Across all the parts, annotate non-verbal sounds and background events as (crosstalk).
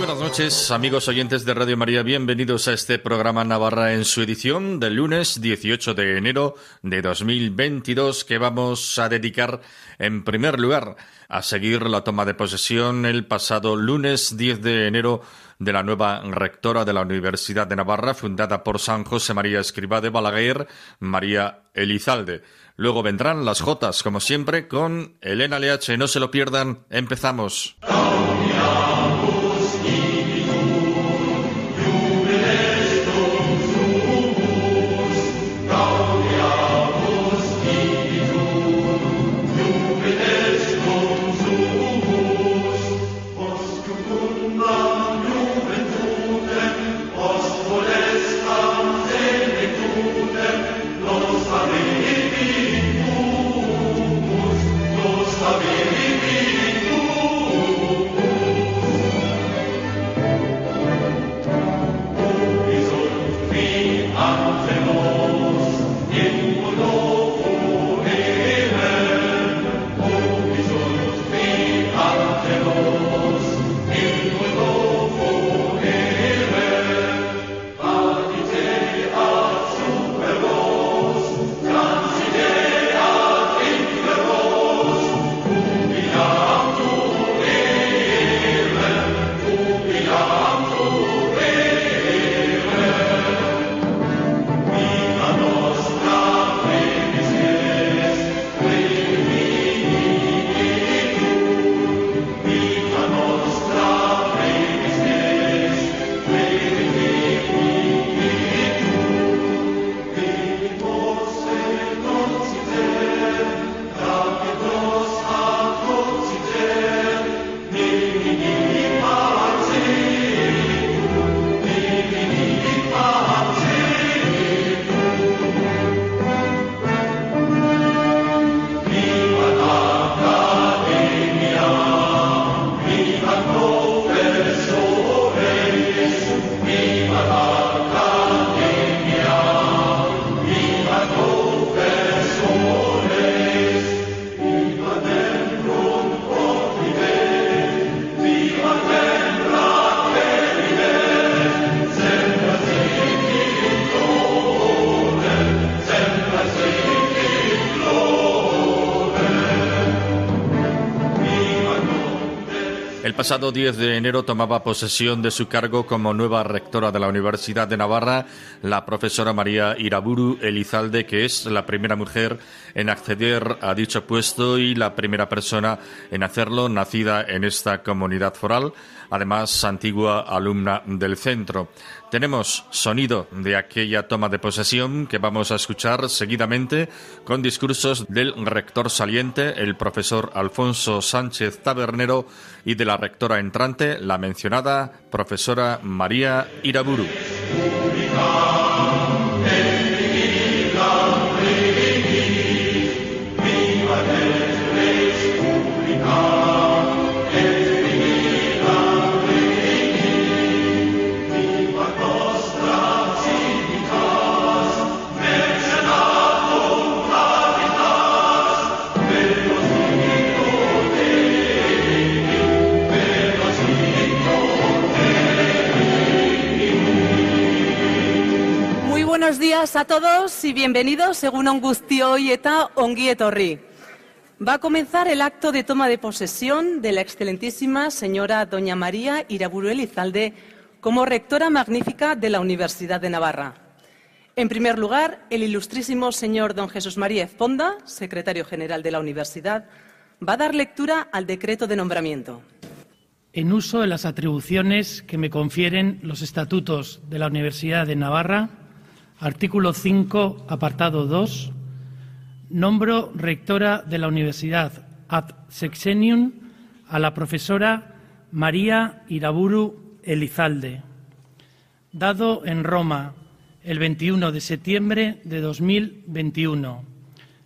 Buenas noches, amigos oyentes de Radio María. Bienvenidos a este programa Navarra en su edición del lunes 18 de enero de 2022 que vamos a dedicar en primer lugar a seguir la toma de posesión el pasado lunes 10 de enero de la nueva rectora de la Universidad de Navarra, fundada por San José María Escribá de Balaguer, María Elizalde. Luego vendrán las Jotas, como siempre, con Elena Leache. No se lo pierdan. Empezamos. Pasado 10 de enero tomaba posesión de su cargo como nueva rectora de la Universidad de Navarra la profesora María Iraburu Elizalde, que es la primera mujer en acceder a dicho puesto y la primera persona en hacerlo nacida en esta comunidad foral, además antigua alumna del centro. Tenemos sonido de aquella toma de posesión que vamos a escuchar seguidamente con discursos del rector saliente, el profesor Alfonso Sánchez Tabernero, y de la rectora entrante, la mencionada profesora María Iraburu. Buenos días a todos y bienvenidos según eta ongi Va a comenzar el acto de toma de posesión de la excelentísima señora doña María Iraburu Elizalde como rectora magnífica de la Universidad de Navarra. En primer lugar, el ilustrísimo señor don Jesús María Ezponda, secretario general de la Universidad, va a dar lectura al decreto de nombramiento. En uso de las atribuciones que me confieren los estatutos de la Universidad de Navarra, Artículo 5, apartado 2. Nombro rectora de la Universidad ad sexenium a la profesora María Iraburu Elizalde. Dado en Roma el 21 de septiembre de 2021.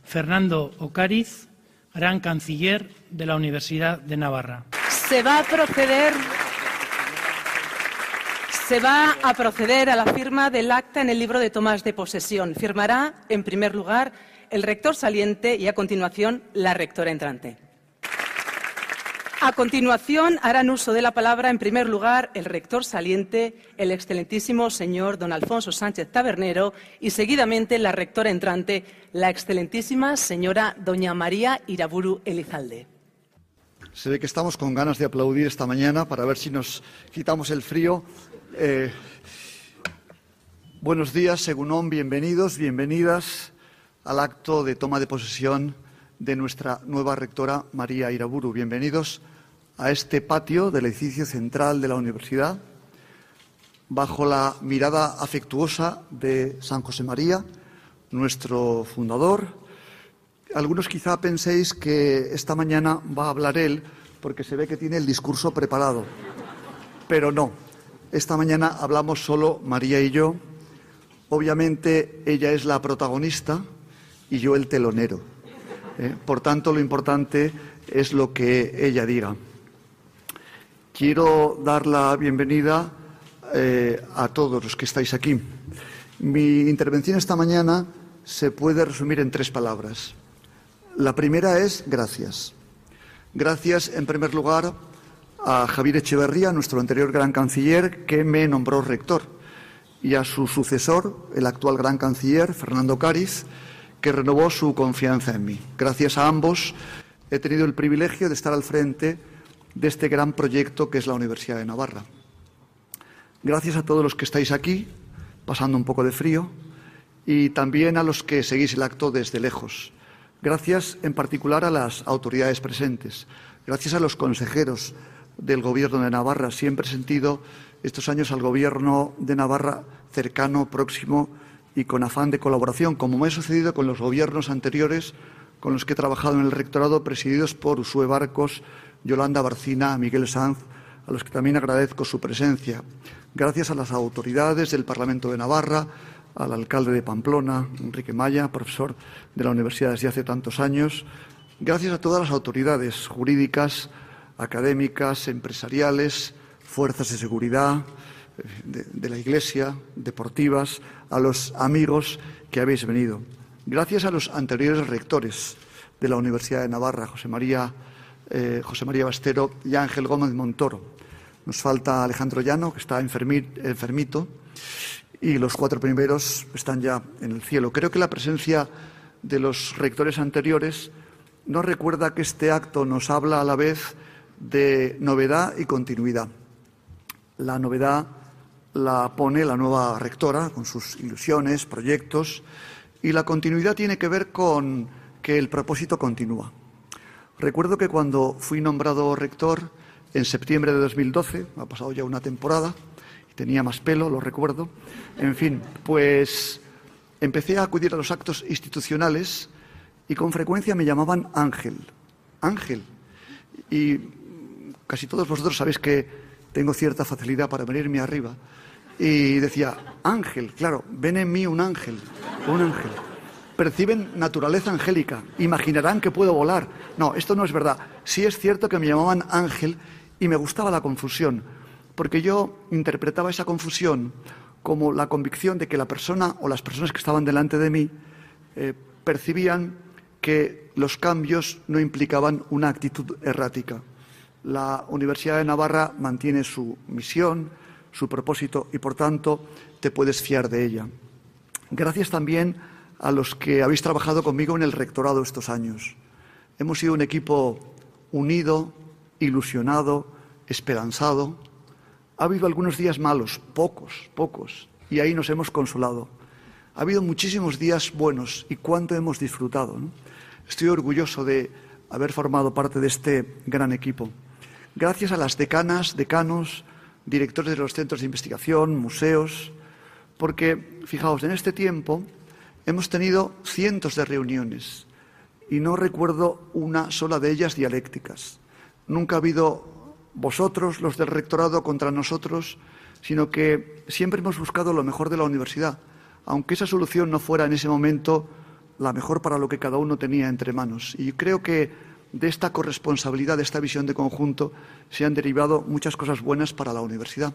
Fernando Ocariz, gran canciller de la Universidad de Navarra. Se va a proceder se va a proceder a la firma del acta en el libro de tomas de posesión. Firmará, en primer lugar, el rector saliente y, a continuación, la rectora entrante. A continuación, harán uso de la palabra, en primer lugar, el rector saliente, el excelentísimo señor don Alfonso Sánchez Tabernero, y seguidamente la rectora entrante, la excelentísima señora doña María Iraburu Elizalde. Se ve que estamos con ganas de aplaudir esta mañana para ver si nos quitamos el frío eh, buenos días, Segunón, bienvenidos, bienvenidas al acto de toma de posesión de nuestra nueva rectora María Iraburu. Bienvenidos a este patio del edificio central de la universidad, bajo la mirada afectuosa de San José María, nuestro fundador. Algunos quizá penséis que esta mañana va a hablar él porque se ve que tiene el discurso preparado, pero no. Esta mañana hablamos solo María y yo. Obviamente ella es la protagonista y yo el telonero. ¿eh? Por tanto, lo importante es lo que ella diga. Quiero dar la bienvenida eh, a todos los que estáis aquí. Mi intervención esta mañana se puede resumir en tres palabras. La primera es gracias. Gracias, en primer lugar, a Javier Echeverría, nuestro anterior gran canciller, que me nombró rector, y a su sucesor, el actual gran canciller, Fernando Cáriz, que renovó su confianza en mí. Gracias a ambos he tenido el privilegio de estar al frente de este gran proyecto que es la Universidad de Navarra. Gracias a todos los que estáis aquí, pasando un poco de frío, y también a los que seguís el acto desde lejos. Gracias en particular a las autoridades presentes, gracias a los consejeros, del Gobierno de Navarra. Siempre he sentido estos años al Gobierno de Navarra cercano, próximo y con afán de colaboración, como me ha sucedido con los gobiernos anteriores con los que he trabajado en el rectorado, presididos por Usue Barcos, Yolanda Barcina, Miguel Sanz, a los que también agradezco su presencia. Gracias a las autoridades del Parlamento de Navarra, al alcalde de Pamplona, Enrique Maya, profesor de la universidad desde hace tantos años. Gracias a todas las autoridades jurídicas, académicas, empresariales, fuerzas de seguridad, de, la Iglesia, deportivas, a los amigos que habéis venido. Gracias a los anteriores rectores de la Universidad de Navarra, José María, eh, José María Bastero y Ángel Gómez Montoro. Nos falta Alejandro Llano, que está enfermito, y los cuatro primeros están ya en el cielo. Creo que la presencia de los rectores anteriores nos recuerda que este acto nos habla a la vez de novedad y continuidad. La novedad la pone la nueva rectora con sus ilusiones, proyectos, y la continuidad tiene que ver con que el propósito continúa. Recuerdo que cuando fui nombrado rector en septiembre de 2012, ha pasado ya una temporada, tenía más pelo, lo recuerdo, en fin, pues empecé a acudir a los actos institucionales y con frecuencia me llamaban Ángel, Ángel. Y casi todos vosotros sabéis que tengo cierta facilidad para venirme arriba. Y decía, ángel, claro, ven en mí un ángel, un ángel. Perciben naturaleza angélica, imaginarán que puedo volar. No, esto no es verdad. Sí es cierto que me llamaban ángel y me gustaba la confusión, porque yo interpretaba esa confusión como la convicción de que la persona o las personas que estaban delante de mí eh, percibían que los cambios no implicaban una actitud errática la Universidad de Navarra mantiene su misión, su propósito y, por tanto, te puedes fiar de ella. Gracias también a los que habéis trabajado conmigo en el rectorado estos años. Hemos sido un equipo unido, ilusionado, esperanzado. Ha habido algunos días malos, pocos, pocos, y ahí nos hemos consolado. Ha habido muchísimos días buenos y cuánto hemos disfrutado. Estoy orgulloso de haber formado parte de este gran equipo gracias a las decanas, decanos, directores de los centros de investigación, museos, porque, fijaos, en este tiempo hemos tenido cientos de reuniones y no recuerdo una sola de ellas dialécticas. Nunca ha habido vosotros, los del rectorado, contra nosotros, sino que siempre hemos buscado lo mejor de la universidad, aunque esa solución no fuera en ese momento la mejor para lo que cada uno tenía entre manos. Y creo que de esta corresponsabilidad, de esta visión de conjunto, se han derivado muchas cosas buenas para la universidad.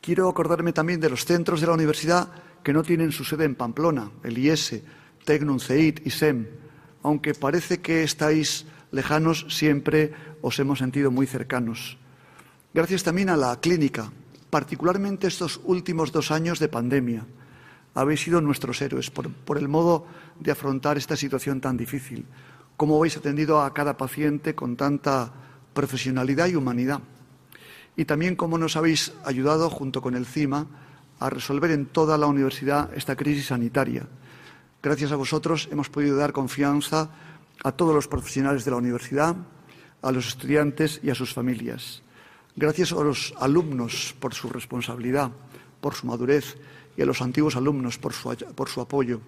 Quiero acordarme también de los centros de la universidad que no tienen su sede en Pamplona, el IES, Tecnun, CEIT y SEM. Aunque parece que estáis lejanos, siempre os hemos sentido muy cercanos. Gracias también a la clínica, particularmente estos últimos dos años de pandemia. Habéis sido nuestros héroes por el modo de afrontar esta situación tan difícil. Cómo habéis atendido a cada paciente con tanta profesionalidad y humanidad y también cómo nos habéis ayudado, junto con el CIMA, a resolver en toda la universidad esta crisis sanitaria. Gracias a vosotros hemos podido dar confianza a todos los profesionales de la universidad, a los estudiantes y a sus familias. Gracias a los alumnos por su responsabilidad, por su madurez y a los antiguos alumnos por su, por su apoyo.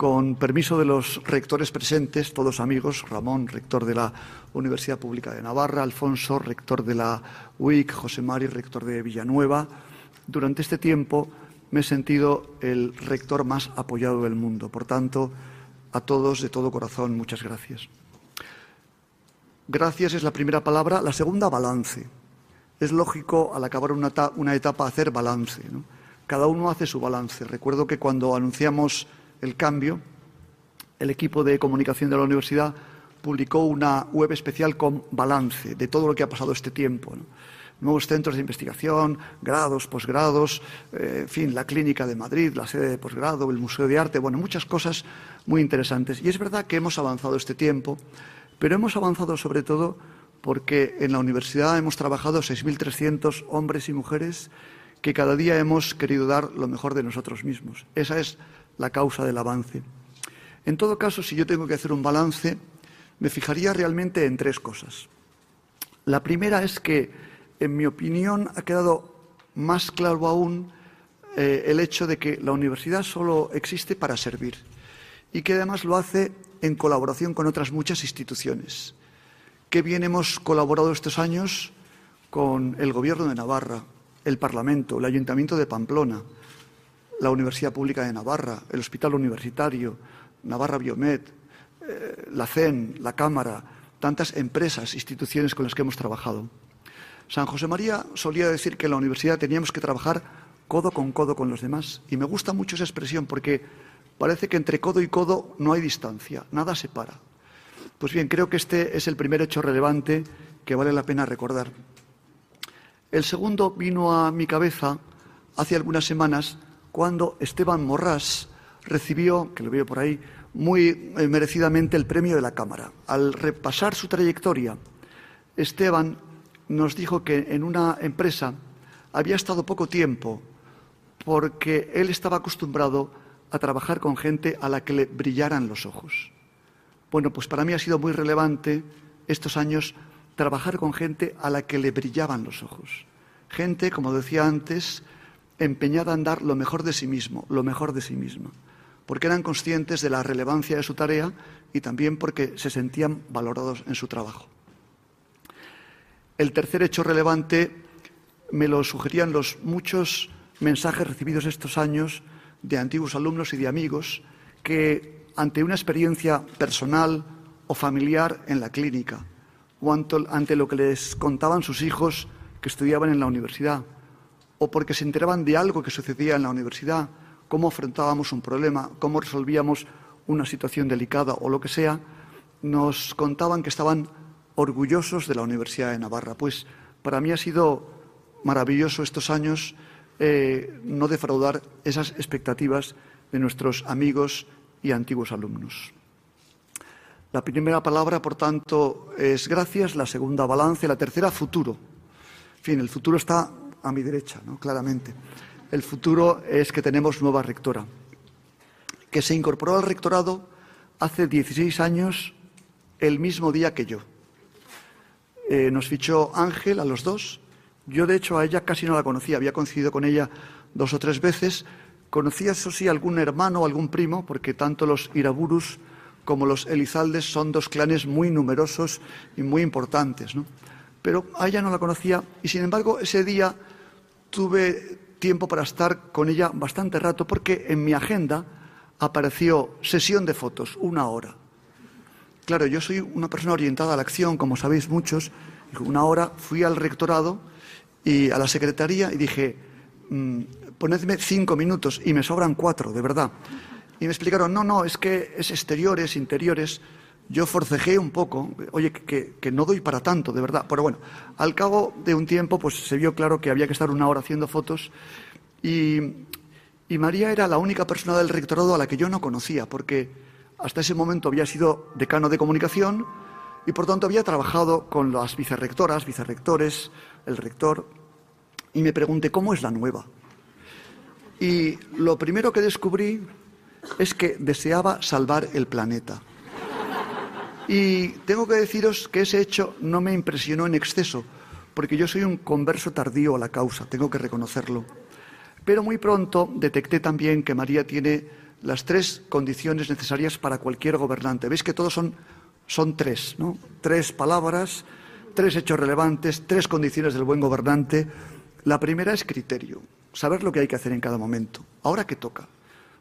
Con permiso de los rectores presentes, todos amigos, Ramón, rector de la Universidad Pública de Navarra, Alfonso, rector de la UIC, José Mari, rector de Villanueva, durante este tiempo me he sentido el rector más apoyado del mundo. Por tanto, a todos de todo corazón, muchas gracias. Gracias es la primera palabra. La segunda, balance. Es lógico al acabar una, etapa hacer balance. Cada uno hace su balance. Recuerdo que cuando anunciamos el cambio, el equipo de comunicación de la universidad publicó una web especial con balance de todo lo que ha pasado este tiempo. Nuevos centros de investigación, grados, posgrados, eh, en fin, la clínica de Madrid, la sede de posgrado, el Museo de Arte, bueno, muchas cosas muy interesantes. Y es verdad que hemos avanzado este tiempo, pero hemos avanzado sobre todo porque en la universidad hemos trabajado 6.300 hombres y mujeres que cada día hemos querido dar lo mejor de nosotros mismos. Esa es la causa del avance. En todo caso, si yo tengo que hacer un balance, me fijaría realmente en tres cosas. La primera es que, en mi opinión, ha quedado más claro aún eh, el hecho de que la universidad solo existe para servir y que además lo hace en colaboración con otras muchas instituciones. Qué bien hemos colaborado estos años con el Gobierno de Navarra, el Parlamento, el Ayuntamiento de Pamplona, la Universidad Pública de Navarra, el Hospital Universitario, Navarra Biomed, eh, la CEN, la Cámara, tantas empresas, instituciones con las que hemos trabajado. San José María solía decir que en la universidad teníamos que trabajar codo con codo con los demás. Y me gusta mucho esa expresión porque parece que entre codo y codo no hay distancia, nada separa. Pues bien, creo que este es el primer hecho relevante que vale la pena recordar. El segundo vino a mi cabeza hace algunas semanas cuando Esteban Morrás recibió, que lo veo por ahí, muy eh, merecidamente el premio de la Cámara. Al repasar su trayectoria, Esteban nos dijo que en una empresa había estado poco tiempo porque él estaba acostumbrado a trabajar con gente a la que le brillaran los ojos. Bueno, pues para mí ha sido muy relevante estos años trabajar con gente a la que le brillaban los ojos. Gente, como decía antes, empeñada en dar lo mejor de sí mismo, lo mejor de sí misma, porque eran conscientes de la relevancia de su tarea y también porque se sentían valorados en su trabajo. El tercer hecho relevante me lo sugerían los muchos mensajes recibidos estos años de antiguos alumnos y de amigos que ante una experiencia personal o familiar en la clínica o ante lo que les contaban sus hijos que estudiaban en la universidad o porque se enteraban de algo que sucedía en la universidad, cómo afrontábamos un problema, cómo resolvíamos una situación delicada o lo que sea, nos contaban que estaban orgullosos de la Universidad de Navarra. Pues para mí ha sido maravilloso estos años eh, no defraudar esas expectativas de nuestros amigos y antiguos alumnos. La primera palabra, por tanto, es gracias, la segunda balance, la tercera futuro. En fin, el futuro está a mi derecha, ¿no? claramente. El futuro es que tenemos nueva rectora, que se incorporó al rectorado hace 16 años, el mismo día que yo. Eh, nos fichó Ángel a los dos. Yo, de hecho, a ella casi no la conocía, había coincidido con ella dos o tres veces. Conocía, eso sí, algún hermano o algún primo, porque tanto los Iraburus como los Elizaldes son dos clanes muy numerosos y muy importantes. ¿no? Pero a ella no la conocía y, sin embargo, ese día tuve tiempo para estar con ella bastante rato porque en mi agenda apareció sesión de fotos, una hora. claro, yo soy una persona orientada a la acción, como sabéis muchos. Una hora fui al rectorado y a la secretaría y dije, mm, ponedme cinco minutos y me sobran cuatro, de verdad. Y me explicaron, no, no, es que es exteriores, interiores. Yo forcejé un poco, oye, que, no doy para tanto, de verdad. Pero bueno, al cabo de un tiempo, pues se vio claro que había que estar una hora haciendo fotos y, y María era la única persona del rectorado a la que yo no conocía, porque hasta ese momento había sido decano de comunicación y por tanto había trabajado con las vicerrectoras, vicerrectores, el rector, y me pregunté, ¿cómo es la nueva? Y lo primero que descubrí es que deseaba salvar el planeta. Y tengo que deciros que ese hecho no me impresionó en exceso, porque yo soy un converso tardío a la causa, tengo que reconocerlo. Pero muy pronto detecté también que María tiene las tres condiciones necesarias para cualquier gobernante. Veis que todos son, son tres, ¿no? Tres palabras, tres hechos relevantes, tres condiciones del buen gobernante. La primera es criterio, saber lo que hay que hacer en cada momento. Ahora qué toca.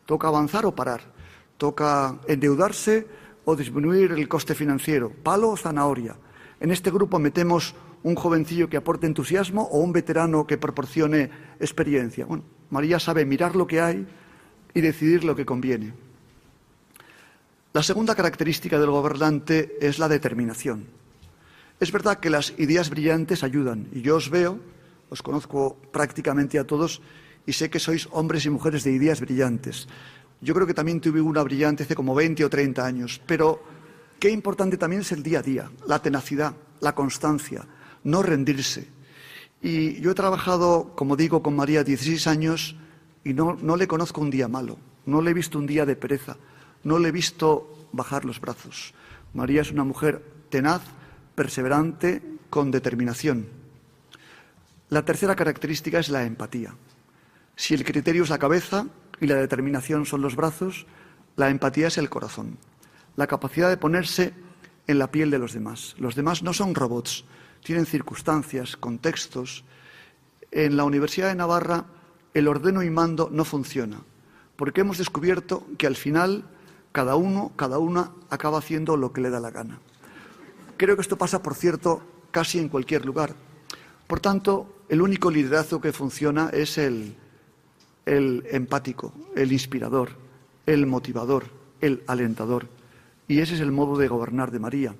Toca avanzar o parar. Toca endeudarse o disminuir el coste financiero. Palo o zanahoria. En este grupo metemos un jovencillo que aporte entusiasmo o un veterano que proporcione experiencia. Bueno, María sabe mirar lo que hay y decidir lo que conviene. La segunda característica del gobernante es la determinación. Es verdad que las ideas brillantes ayudan y yo os veo, os conozco prácticamente a todos y sé que sois hombres y mujeres de ideas brillantes. Yo creo que también tuve una brillante hace como 20 o 30 años, pero qué importante también es el día a día, la tenacidad, la constancia, no rendirse. Y yo he trabajado, como digo, con María 16 años y no, no le conozco un día malo, no le he visto un día de pereza, no le he visto bajar los brazos. María es una mujer tenaz, perseverante, con determinación. La tercera característica es la empatía. Si el criterio es la cabeza y la determinación son los brazos, la empatía es el corazón, la capacidad de ponerse en la piel de los demás. Los demás no son robots, tienen circunstancias, contextos. En la Universidad de Navarra el ordeno y mando no funciona, porque hemos descubierto que al final cada uno, cada una acaba haciendo lo que le da la gana. Creo que esto pasa, por cierto, casi en cualquier lugar. Por tanto, el único liderazgo que funciona es el, el empático, el inspirador, el motivador, el alentador. Y ese es el modo de gobernar de María,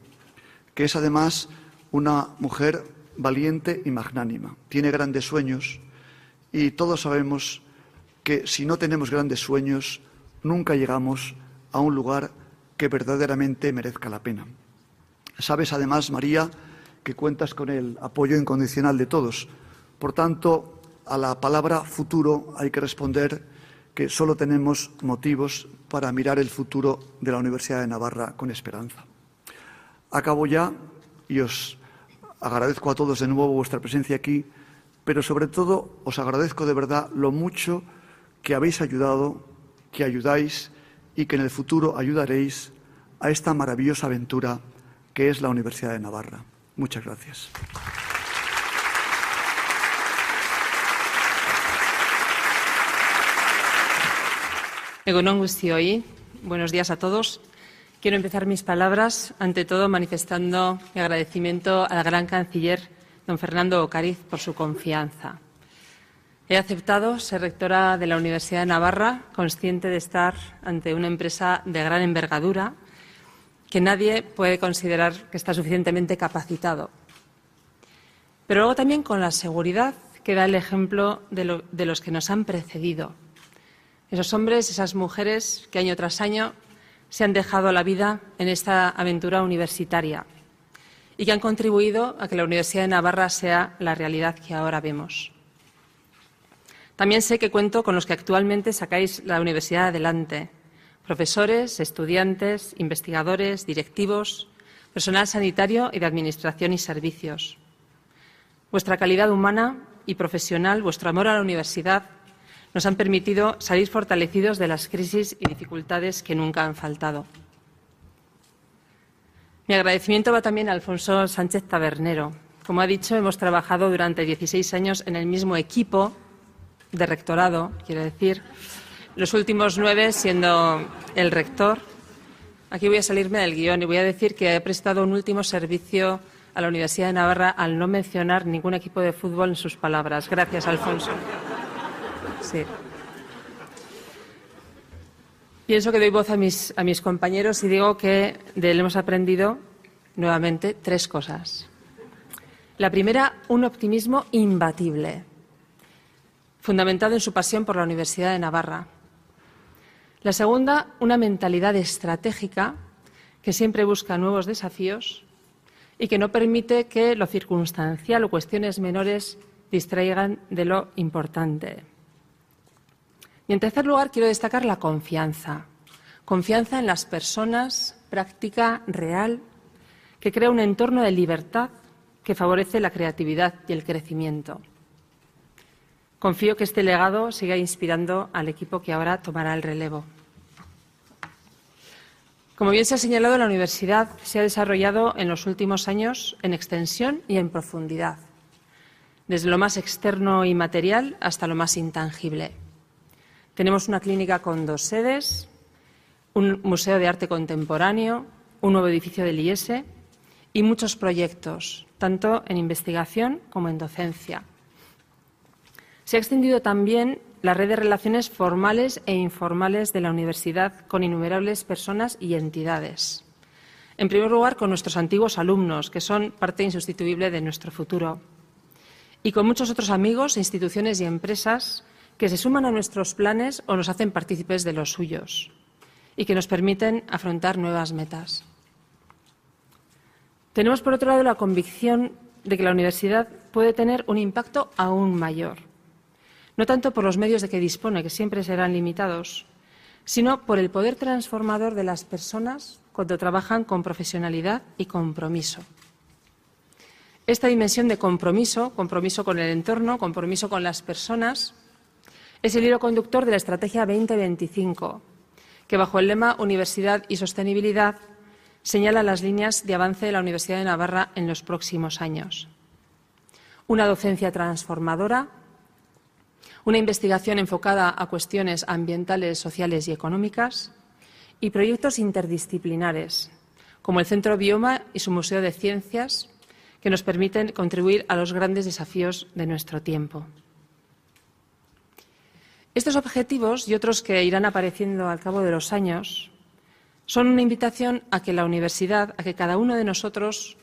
que es además una mujer valiente y magnánima. Tiene grandes sueños y todos sabemos que si no tenemos grandes sueños, nunca llegamos a un lugar que verdaderamente merezca la pena. Sabes además, María, que cuentas con el apoyo incondicional de todos. Por tanto, a la palabra futuro hay que responder que solo tenemos motivos para mirar el futuro de la Universidad de Navarra con esperanza. Acabo ya y os agradezco a todos de nuevo vuestra presencia aquí, pero sobre todo os agradezco de verdad lo mucho que habéis ayudado, que ayudáis y que en el futuro ayudaréis a esta maravillosa aventura que es la Universidad de Navarra. Muchas gracias. Buenos días a todos. Quiero empezar mis palabras, ante todo, manifestando mi agradecimiento al gran canciller, don Fernando Ocariz, por su confianza. He aceptado ser rectora de la Universidad de Navarra, consciente de estar ante una empresa de gran envergadura que nadie puede considerar que está suficientemente capacitado. Pero luego también con la seguridad que da el ejemplo de los que nos han precedido. Esos hombres, esas mujeres que año tras año se han dejado la vida en esta aventura universitaria y que han contribuido a que la Universidad de Navarra sea la realidad que ahora vemos. También sé que cuento con los que actualmente sacáis la universidad adelante, profesores, estudiantes, investigadores, directivos, personal sanitario y de administración y servicios. Vuestra calidad humana y profesional, vuestro amor a la universidad nos han permitido salir fortalecidos de las crisis y dificultades que nunca han faltado. Mi agradecimiento va también a Alfonso Sánchez Tabernero. Como ha dicho, hemos trabajado durante 16 años en el mismo equipo de rectorado, quiero decir, los últimos nueve siendo el rector. aquí voy a salirme del guion y voy a decir que he prestado un último servicio a la Universidad de Navarra al no mencionar ningún equipo de fútbol en sus palabras. Gracias, Alfonso. Sí. Pienso que doy voz a mis, a mis compañeros y digo que de él hemos aprendido nuevamente tres cosas. La primera, un optimismo imbatible, fundamentado en su pasión por la Universidad de Navarra. La segunda, una mentalidad estratégica que siempre busca nuevos desafíos y que no permite que lo circunstancial o cuestiones menores distraigan de lo importante. Y en tercer lugar, quiero destacar la confianza. Confianza en las personas, práctica, real, que crea un entorno de libertad que favorece la creatividad y el crecimiento. Confío que este legado siga inspirando al equipo que ahora tomará el relevo. Como bien se ha señalado, la universidad se ha desarrollado en los últimos años en extensión y en profundidad, desde lo más externo y material hasta lo más intangible. Tenemos una clínica con dos sedes, un museo de arte contemporáneo, un nuevo edificio del IES y muchos proyectos, tanto en investigación como en docencia. Se ha extendido también la red de relaciones formales e informales de la universidad con innumerables personas y entidades. En primer lugar, con nuestros antiguos alumnos, que son parte insustituible de nuestro futuro, y con muchos otros amigos, instituciones y empresas que se suman a nuestros planes o nos hacen partícipes de los suyos y que nos permiten afrontar nuevas metas. Tenemos, por otro lado, la convicción de que la universidad puede tener un impacto aún mayor no tanto por los medios de que dispone, que siempre serán limitados, sino por el poder transformador de las personas cuando trabajan con profesionalidad y compromiso. Esta dimensión de compromiso, compromiso con el entorno, compromiso con las personas, es el hilo conductor de la Estrategia 2025, que bajo el lema Universidad y Sostenibilidad señala las líneas de avance de la Universidad de Navarra en los próximos años. Una docencia transformadora una investigación enfocada a cuestiones ambientales, sociales y económicas y proyectos interdisciplinares, como el Centro Bioma y su Museo de Ciencias, que nos permiten contribuir a los grandes desafíos de nuestro tiempo. Estos objetivos y otros que irán apareciendo al cabo de los años son una invitación a que la universidad, a que cada uno de nosotros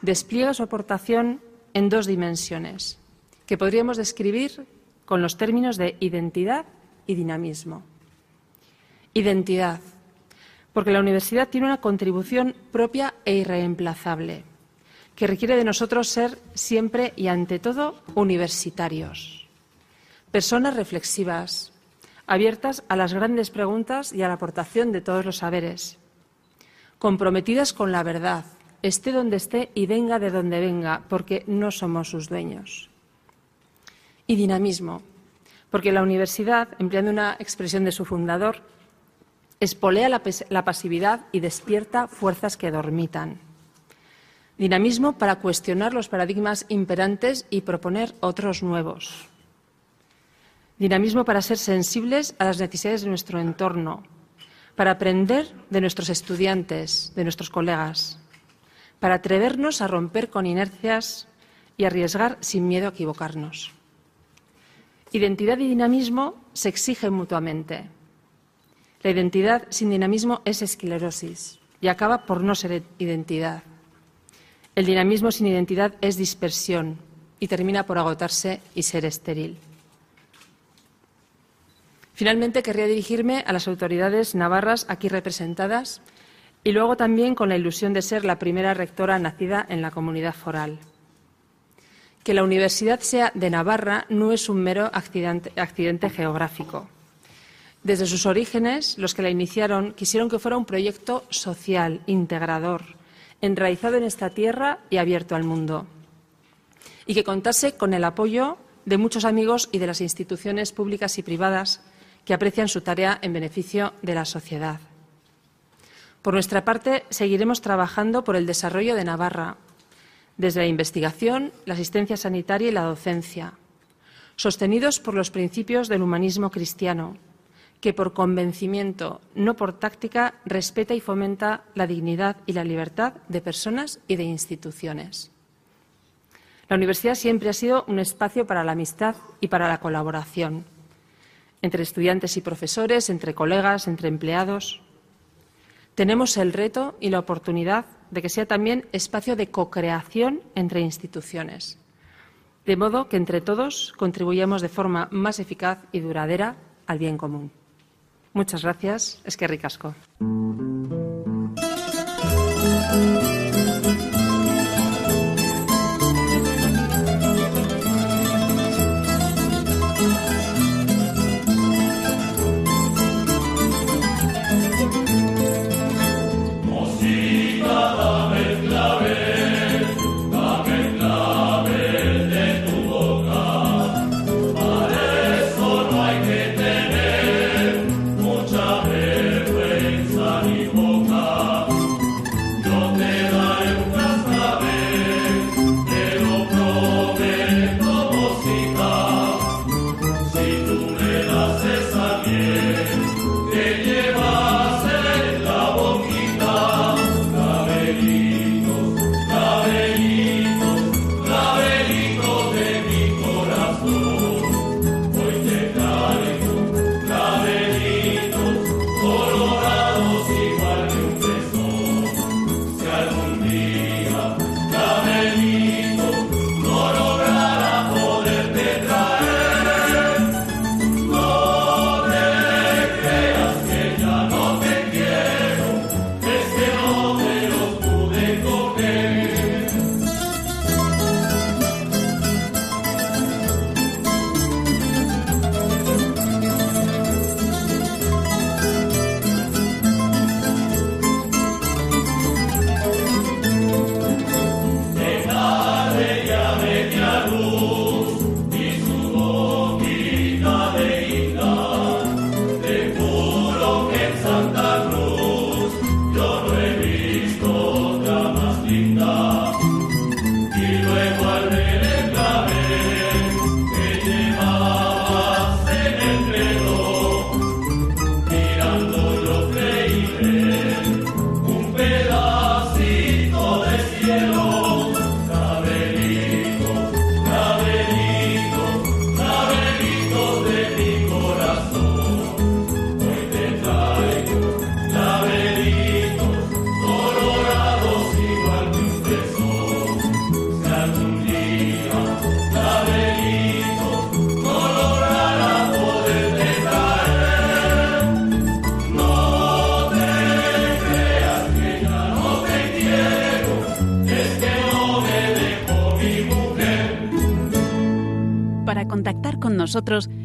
despliegue su aportación en dos dimensiones, que podríamos describir con los términos de identidad y dinamismo. Identidad, porque la universidad tiene una contribución propia e irreemplazable, que requiere de nosotros ser siempre y ante todo universitarios, personas reflexivas, abiertas a las grandes preguntas y a la aportación de todos los saberes, comprometidas con la verdad, esté donde esté y venga de donde venga, porque no somos sus dueños y dinamismo, porque la universidad, empleando una expresión de su fundador, espolea la, la pasividad y despierta fuerzas que dormitan. Dinamismo para cuestionar los paradigmas imperantes y proponer otros nuevos. Dinamismo para ser sensibles a las necesidades de nuestro entorno, para aprender de nuestros estudiantes, de nuestros colegas, para atrevernos a romper con inercias y arriesgar sin miedo a equivocarnos. Identidad y dinamismo se exigen mutuamente. La identidad sin dinamismo es esclerosis y acaba por no ser identidad. El dinamismo sin identidad es dispersión y termina por agotarse y ser estéril. Finalmente, querría dirigirme a las autoridades navarras aquí representadas y luego también con la ilusión de ser la primera rectora nacida en la comunidad foral que la universidad sea de Navarra no es un mero accidente, geográfico. Desde sus orígenes, los que la iniciaron quisieron que fuera un proyecto social, integrador, enraizado en esta tierra y abierto al mundo. Y que contase con el apoyo de muchos amigos y de las instituciones públicas y privadas que aprecian su tarea en beneficio de la sociedad. Por nuestra parte, seguiremos trabajando por el desarrollo de Navarra, desde la investigación, la asistencia sanitaria y la docencia, sostenidos por los principios del humanismo cristiano, que por convencimiento, no por táctica, respeta y fomenta la dignidad y la libertad de personas y de instituciones. La universidad siempre ha sido un espacio para la amistad y para la colaboración entre estudiantes y profesores, entre colegas, entre empleados. Tenemos el reto y la oportunidad de que sea también espacio de co-creación entre instituciones, de modo que entre todos contribuyamos de forma más eficaz y duradera al bien común. Muchas gracias. Es que ricasco.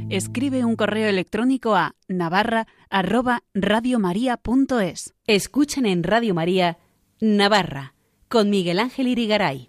Escribe un correo electrónico a navarra@radiomaria.es. Escuchen en Radio María Navarra con Miguel Ángel Irigaray.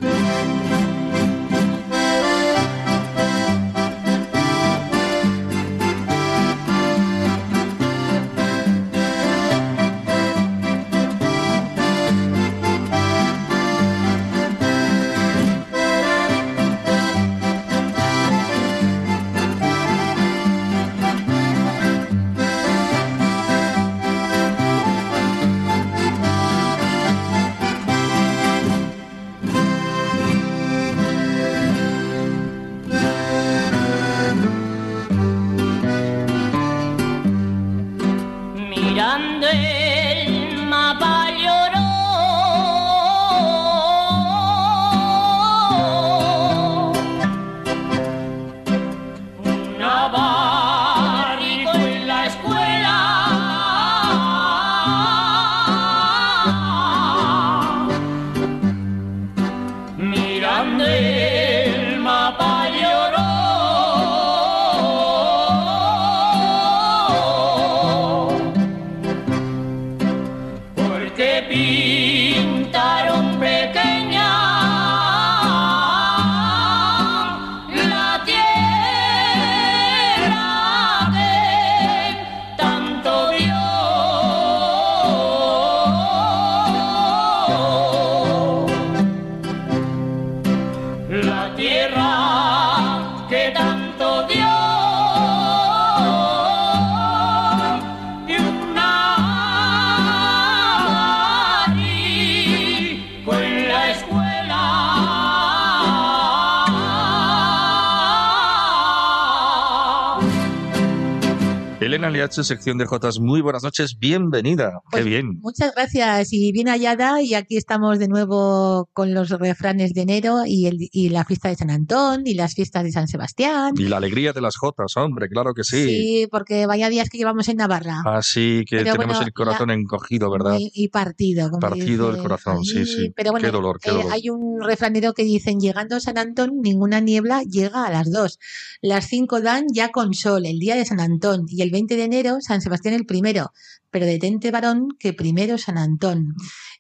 Liache, sección de Jotas, muy buenas noches, bienvenida. Qué Pues, bien. Muchas gracias y bien hallada y aquí estamos de nuevo con los refranes de enero y, el, y la fiesta de San Antón y las fiestas de San Sebastián. Y la alegría de las Jotas, hombre, claro que sí. Sí, porque vaya días que llevamos en Navarra. Así que Pero tenemos bueno, el corazón encogido, ¿verdad? Y, y partido. como Partido dice el corazón, sí, ahí. sí. Pero bueno, Qué dolor, qué eh, dolor. hay un refranero que dicen, llegando a San Antón, ninguna niebla llega a las dos. Las cinco dan ya con sol, el día de San Antón. Y el 20 de enero, San Sebastián el primero. Pero detente varón, que primero San Antón.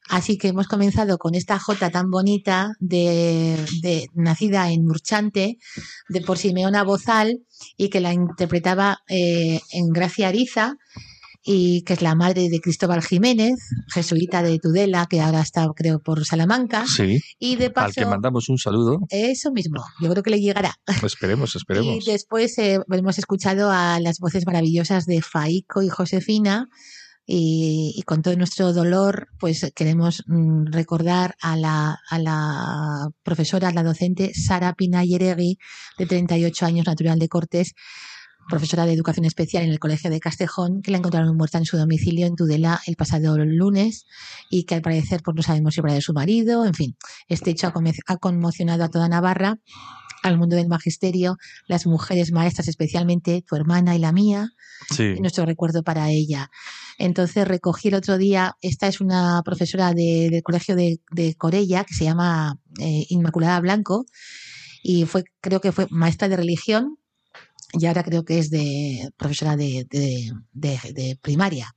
Así que hemos comenzado con esta jota tan bonita de, de- nacida en Murchante, de por Simeona Bozal, y que la interpretaba eh, en Gracia Ariza, y que es la madre de Cristóbal Jiménez, jesuita de Tudela, que ahora está, creo, por Salamanca. Sí, Y de al paso, que mandamos un saludo. eso mismo, yo creo que le llegará. Esperemos, (laughs) esperemos. Y después eh, hemos escuchado a las voces maravillosas de Faico y Josefina. Y, y con todo nuestro dolor, pues queremos mm, recordar a la, a la profesora, a la docente Sara Pina Yeregui, de 38 años, natural de Cortés, profesora de educación especial en el Colegio de Castejón, que la encontraron muerta en su domicilio en Tudela el pasado lunes y que al parecer pues no sabemos si era de su marido. En fin, este hecho ha, conmocionado a toda Navarra, al mundo del magisterio, las mujeres maestras, especialmente tu hermana y la mía, Sí, y nuestro recuerdo para ella. Entonces recogí el otro día, esta es una profesora de- del colegio de, de Corella que se llama eh, Inmaculada Blanco y fue, creo que fue maestra de religión y ahora creo que es de profesora de, primaria.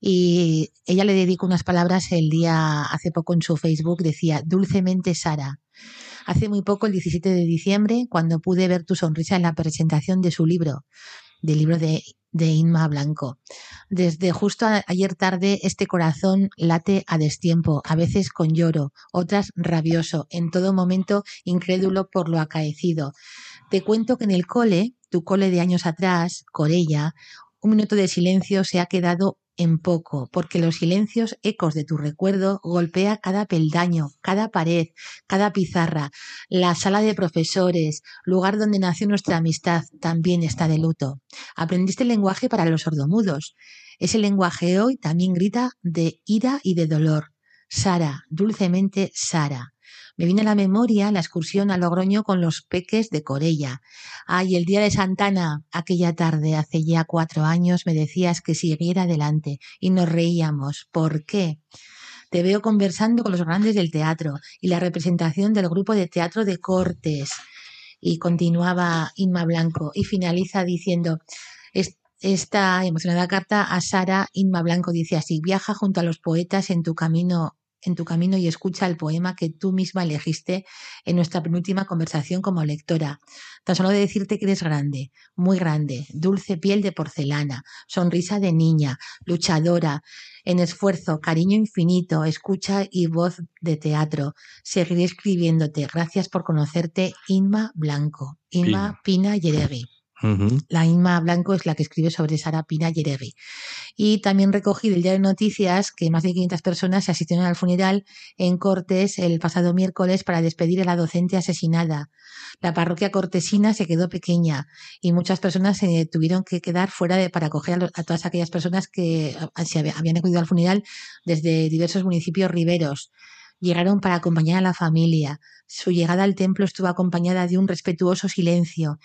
Y ella le dedicó unas palabras el día, hace poco en su Facebook, decía, dulcemente Sara. Hace muy poco, el 17 de diciembre, cuando pude ver tu sonrisa en la presentación de su libro, del libro de, de Inma Blanco. Desde justo a- ayer tarde, este corazón late a destiempo, a veces con lloro, otras rabioso, en todo momento incrédulo por lo acaecido. Te cuento que en el cole, tu cole de años atrás, Corella, un minuto de silencio se ha quedado en poco, porque los silencios ecos de tu recuerdo golpea cada peldaño, cada pared, cada pizarra, la sala de profesores, lugar donde nació nuestra amistad, también está de luto. Aprendiste el lenguaje para los sordomudos. Ese lenguaje hoy también grita de ira y de dolor. Sara, dulcemente Sara. Me viene a la memoria la excursión a Logroño con los peques de Corella. Ay, el día de Santana, aquella tarde, hace ya cuatro años, me decías que siguiera adelante y nos reíamos. ¿Por qué? Te veo conversando con los grandes del teatro y la representación del grupo de teatro de Cortes. Y continuaba Inma Blanco y finaliza diciendo, "Es- esta emocionada carta a Sara, Inma Blanco dice así, viaja junto a los poetas en tu camino en tu camino y escucha el poema que tú misma elegiste en nuestra penúltima conversación como lectora. Tan solo de decirte que eres grande, muy grande, dulce piel de porcelana, sonrisa de niña, luchadora, en esfuerzo, cariño infinito, escucha y voz de teatro. Seguiré escribiéndote. Gracias por conocerte, Inma Blanco. Inma Pina Yeregui. La Inma Blanco es la que escribe sobre Sara Pina Yeregui. Y también recogí del diario de noticias que más de 500 personas se asistieron al funeral en Cortes el pasado miércoles para despedir a la docente asesinada. La parroquia cortesina se quedó pequeña y muchas personas se tuvieron que quedar fuera de, para acoger a, a todas aquellas personas que se había- habían acudido al funeral desde diversos municipios riberos. Llegaron para acompañar a la familia. Su llegada al templo estuvo acompañada de un respetuoso silencio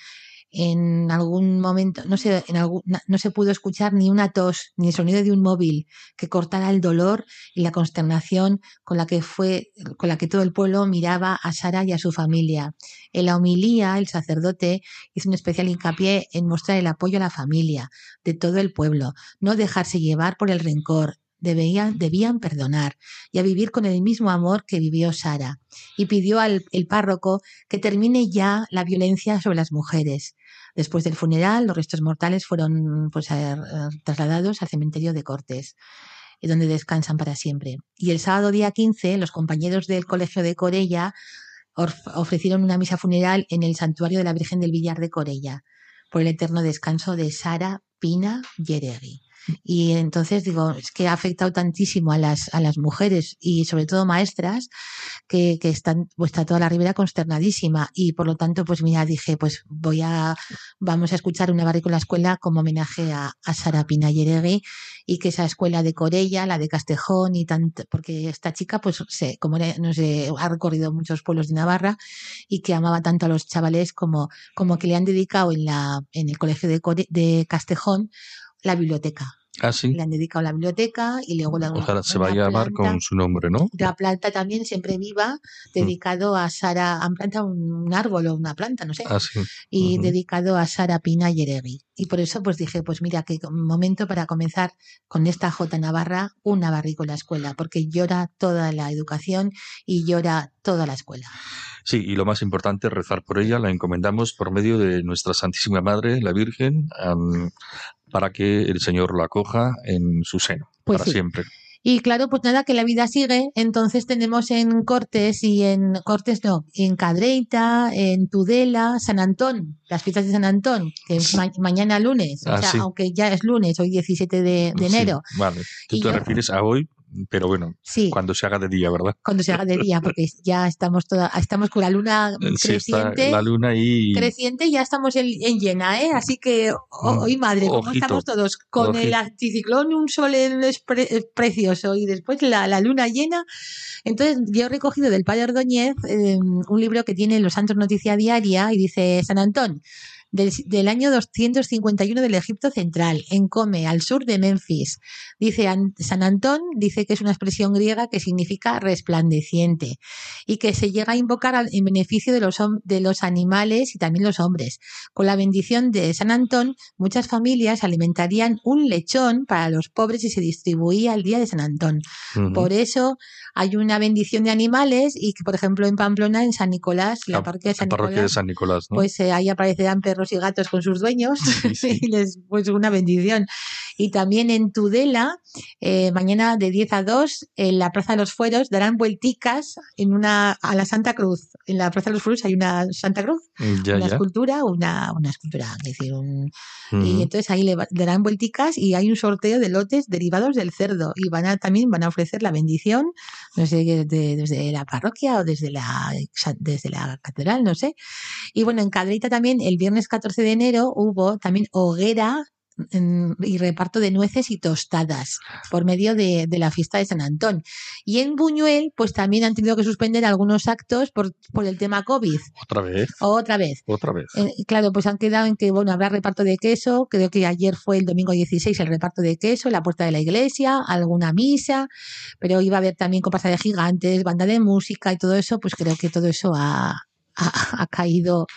en algún momento, no sé, en algún, no se pudo escuchar ni una tos, ni el sonido de un móvil que cortara el dolor y la consternación con la que fue, con la que todo el pueblo miraba a Sara y a su familia. En la homilía, el sacerdote hizo un especial hincapié en mostrar el apoyo a la familia de todo el pueblo, no dejarse llevar por el rencor. Debían, debían perdonar y a vivir con el mismo amor que vivió Sara. Y pidió al el párroco que termine ya la violencia sobre las mujeres. Después del funeral, los restos mortales fueron pues, trasladados al cementerio de Cortes, eh, donde descansan para siempre. Y el sábado día 15, los compañeros del Colegio de Corella ofrecieron una misa funeral en el santuario de la Virgen del Villar de Corella, por el eterno descanso de Sara Pina Yeregui. Y entonces digo, es que ha afectado tantísimo a las, a las mujeres y sobre todo maestras que, que están, pues está toda la ribera consternadísima. Y por lo tanto, pues mira, dije, pues voy a, vamos a escuchar una barrica en la escuela como homenaje a, a Sara Pina Yeregui y que esa escuela de Corella, la de Castejón y tanto, porque esta chica, pues, se, como no sé, ha recorrido muchos pueblos de Navarra y que amaba tanto a los chavales como, como que le han dedicado en la, en el colegio de, de Castejón la biblioteca. Ah, sí. Le han dedicado la biblioteca y luego la Ojalá se va a llamar con su nombre, ¿no? La planta también siempre viva, dedicado a Sara, han plantado un árbol o una planta, no sé. Ah, sí. Y dedicado a Sara Pina Yeregui. Y por eso pues dije, pues mira, qué momento para comenzar con esta J Navarra, una barricola escuela, porque llora toda la educación y llora toda la escuela. Sí, y lo más importante es rezar por ella, la encomendamos por medio de nuestra Santísima Madre, la Virgen, um, para que el Señor la acoja en su seno, pues para sí. siempre. Y claro, pues nada, que la vida sigue. Entonces tenemos en Cortes y en Cortes no, en Cadreita, en Tudela, San Antón, las fiestas de San Antón, que es ma mañana lunes, o Ah, sea, sí. aunque ya es lunes, hoy 17 de, de Sí, enero. vale. Tú Y te yo- refieres a hoy, pero bueno, Sí. cuando se haga de día, ¿verdad? Cuando se haga de día, porque (laughs) ya estamos toda, estamos con la luna Sí, está creciente. la luna y Creciente ya estamos en, en llena, ¿eh? Así que, Mm, hoy madre, ojito, estamos todos con el anticiclón, un sol en- es, pre- es precioso y después la, la luna llena. Entonces, yo he recogido del Padre Ordóñez eh, un libro que tiene Los Santos Noticia Diaria y dice San Antón. Del, del año 251 del Egipto Central, en Come, al sur de Memphis. Dice An- San Antón, dice que es una expresión griega que significa resplandeciente y que se llega a invocar al- en beneficio de los, de los animales y también los hombres. Con la bendición de San Antón, muchas familias alimentarían un lechón para los pobres y se distribuía el día de San Antón. Por eso hay una bendición de animales y que, por ejemplo, en Pamplona, en San Nicolás, la La- parroquia de San Nicolás, de San Nicolás, ¿no? pues eh, ahí aparecerán perros y gatos con sus dueños Sí, sí. (laughs) y les pues una bendición. Y también en Tudela, eh, mañana de 10 a 2, en la Plaza de los Fueros, darán vuelticas en una, a la Santa Cruz. En la Plaza de los Fueros hay una Santa Cruz, ya, una ya. escultura, una, una escultura, es decir, un, y Ujú. entonces ahí le darán vuelticas y hay un sorteo de lotes derivados del cerdo y van a también van a ofrecer la bendición, no sé, de- desde la parroquia o desde la desde la catedral, no sé. Y bueno, en Cadreita también el viernes 14 de enero hubo también hoguera y reparto de nueces y tostadas por medio de, de la fiesta de San Antón. Y en Buñuel, pues también han tenido que suspender algunos actos por, por el tema COVID. Otra vez, Otra vez. otra vez. Eh, claro, pues han quedado en que, bueno, habrá reparto de queso, creo que ayer fue el domingo 16 el reparto de queso la puerta de la iglesia, alguna misa, pero iba a haber también comparsa de gigantes, banda de música y todo eso, pues creo que todo eso ha, ha, ha caído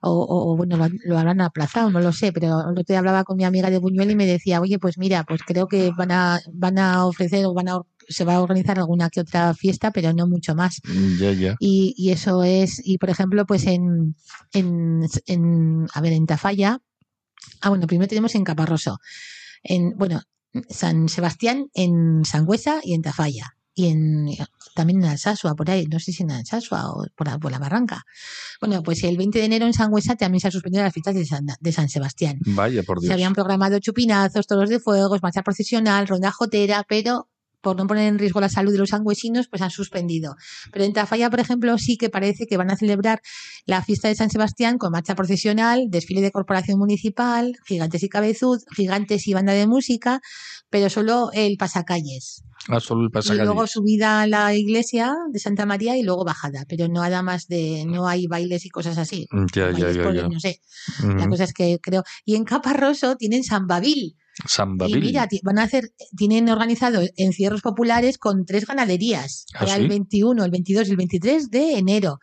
o, o, bueno, lo, habrán aplazado, no lo sé, pero el otro día hablaba con mi amiga de Buñuel y me decía, oye, pues mira, pues creo que van a, van a ofrecer o van a, se va a organizar alguna que otra fiesta, pero no mucho más. Ya, ya. Y, y eso es, y por ejemplo, pues en, en, en, a ver, en Tafalla, ah, bueno, primero tenemos en Caparroso, en, bueno, San Sebastián, en Sangüesa y en Tafalla. Y en, también en Alsasua, por ahí, no sé si en Alsasua o por, la- por la Barranca. Bueno, pues el 20 de enero en Sangüesa también se han suspendido las fiestas de San, de San Sebastián. Vaya, por Se Dios. habían programado chupinazos, toros de fuegos, marcha procesional, ronda jotera, pero por no poner en riesgo la salud de los sangüesinos, pues han suspendido. Pero en Tafalla, por ejemplo, sí que parece que van a celebrar la fiesta de San Sebastián con marcha procesional, desfile de corporación municipal, gigantes y cabezud, gigantes y banda de música, pero solo el pasacalles. Ah, solo el Y luego subida a la iglesia de Santa María y luego bajada, pero no nada más de, no hay bailes y cosas así. Ya, ya, ya. No sé. La cosa es que creo. Y en Caparroso tienen San Babil. San Y mira, van a hacer, tienen organizado encierros populares con tres ganaderías. ¿Ah, para sí? el 21, el 22 y el 23 de enero.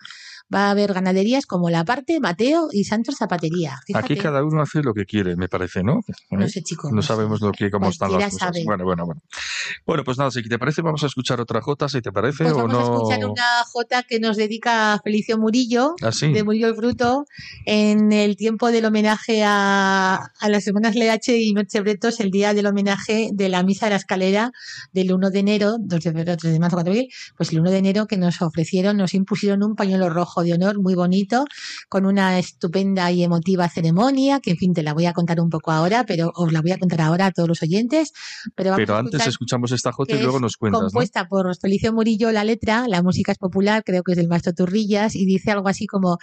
Va a haber ganaderías como La Parte, Mateo y Santos Zapatería. Fíjate, Aquí cada uno hace lo que quiere, me parece, ¿no? no sé, chico. No sabemos lo que, cómo están las cosas. sabe. Bueno, bueno, bueno. Bueno, pues nada, si te parece, vamos a escuchar otra Jota, si te parece, Pues o vamos no. a escuchar una jota que nos dedica Felicio Murillo. Ah, sí. de Murillo el Fruto en el tiempo del homenaje a, a las hermanas Leache y Noche Bretos, el día del homenaje de la misa de la escalera del 1 de enero, 2 de febrero, 3 de marzo, 4 de abril, pues el 1 de enero que nos ofrecieron, nos impusieron un pañuelo rojo rojo de honor, muy bonito, con una estupenda y emotiva ceremonia, que en fin te la voy a contar un poco ahora, pero os la voy a contar ahora a todos los oyentes. Pero, vamos Pero a antes escuchamos esta jota y luego nos cuentas, ¿no? compuesta por Felicio Murillo la letra, la música es popular, creo que es del maestro Turrillas, y dice algo así como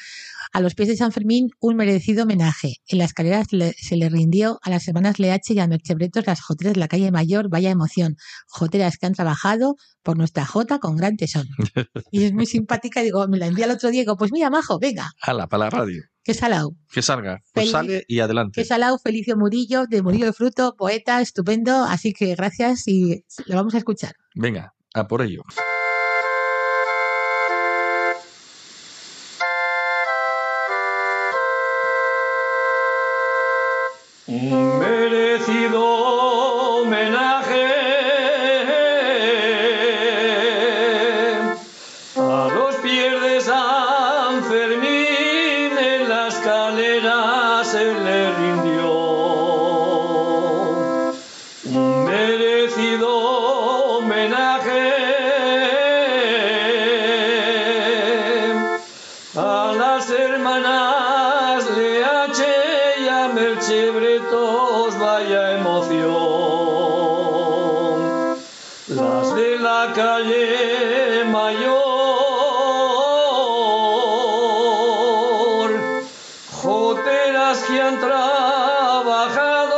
a los pies de San Fermín un merecido homenaje. En la escalera se le, rindió a las hermanas Leache y a Merchebretos las joteras de la calle Mayor, vaya emoción. Joteras que han trabajado por nuestra jota con gran tesón. (laughs) Y es muy simpática, digo, me la envía el otro día, digo, pues mira, majo, venga, Hala, para la radio. que salao. Que salga. Pues Feliz- sale y adelante. Que salao, Felicio Murillo, de Murillo de Fruto, poeta, estupendo, así que gracias y lo vamos a escuchar. Venga, a por ello. Un merecido han trabajado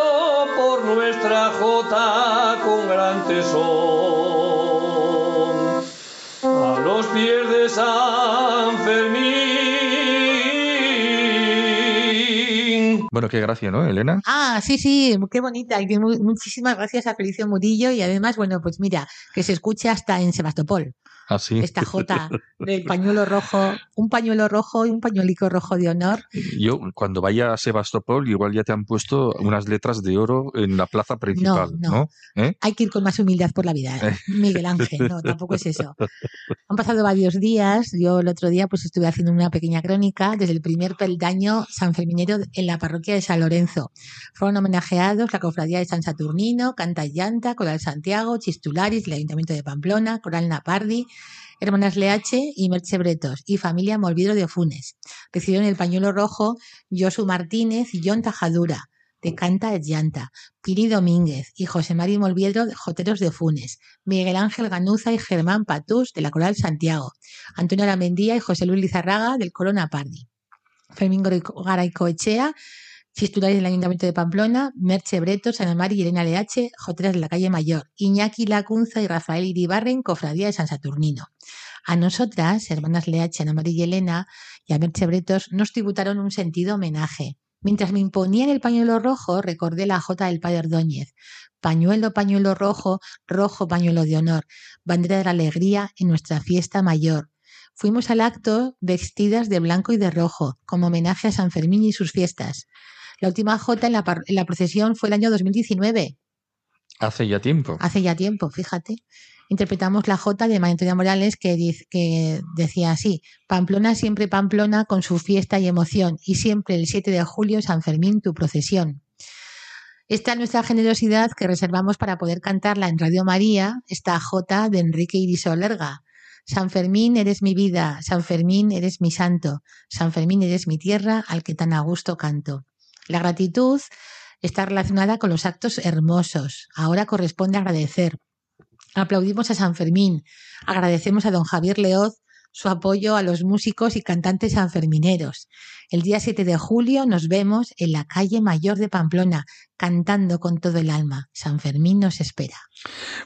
por nuestra jota con gran tesón a los pies de San Fermín. Bueno, qué gracia, ¿no, Elena? Ah, sí, sí, qué bonita. Muchísimas gracias a Felicio Murillo y además, bueno, pues mira, que se escuche hasta en Sebastopol, Así. esta jota (laughs) del pañuelo rojo, un pañuelo rojo y un pañuelico rojo de honor. Yo, cuando vaya a Sebastopol, igual ya te han puesto unas letras de oro en la plaza principal, no. ¿no? ¿Eh? Hay que ir con más humildad por la vida, ¿eh? (laughs) Miguel Ángel, no, tampoco es eso. Han pasado varios días, yo el otro día pues estuve haciendo una pequeña crónica desde el primer peldaño sanferminero en la parroquia de San Lorenzo. Fueron homenajeados la cofradía de San Saturnino, Canta y Llanta, Coral Santiago, Chistularis, el Ayuntamiento de Pamplona, Coral Napardi, Hermanas Leache y Merche Bretos y familia Molvidro de Funes. Recibieron el pañuelo rojo Josu Martínez y John Tajadura de Canta et Llanta, Piri Domínguez y José Mari Molviedro de Joteros de Funes, Miguel Ángel Ganuza y Germán Patús de la Coral Santiago, Antonio Aramendía y José Luis Lizarraga del Coro Napardi, Fermín Garaycoechea, Chistulares del Ayuntamiento de Pamplona, Merche Bretos, Ana Mari y Elena Leache, Joteras de la Calle Mayor, Iñaki Lacunza y Rafael Iribarren, Cofradía de San Saturnino. A nosotras, hermanas Leache, Ana María y Elena, y a Merche Bretos, nos tributaron un sentido homenaje. Mientras me imponían el pañuelo rojo, recordé la jota del padre Ordóñez. Pañuelo, pañuelo rojo, rojo pañuelo de honor, bandera de la alegría en nuestra fiesta mayor. Fuimos al acto vestidas de blanco y de rojo, como homenaje a San Fermín y sus fiestas. La última jota en la, en la procesión fue el año 2019, Hace ya tiempo. hace ya tiempo, fíjate. Interpretamos la jota de María Antonia Morales que, diz- que decía así, Pamplona siempre Pamplona con su fiesta y emoción, y siempre el 7 de julio San Fermín tu procesión. Esta es nuestra generosidad que reservamos para poder cantarla en Radio María, esta jota de Enrique Irisolerga. San Fermín eres mi vida, San Fermín eres mi santo, San Fermín eres mi tierra al que tan a gusto canto. La gratitud está relacionada con los actos hermosos. Ahora corresponde agradecer. Aplaudimos a San Fermín, agradecemos a don Javier Leoz su apoyo a los músicos y cantantes sanfermineros. El día 7 de julio nos vemos en la calle Mayor de Pamplona, cantando con todo el alma. San Fermín nos espera.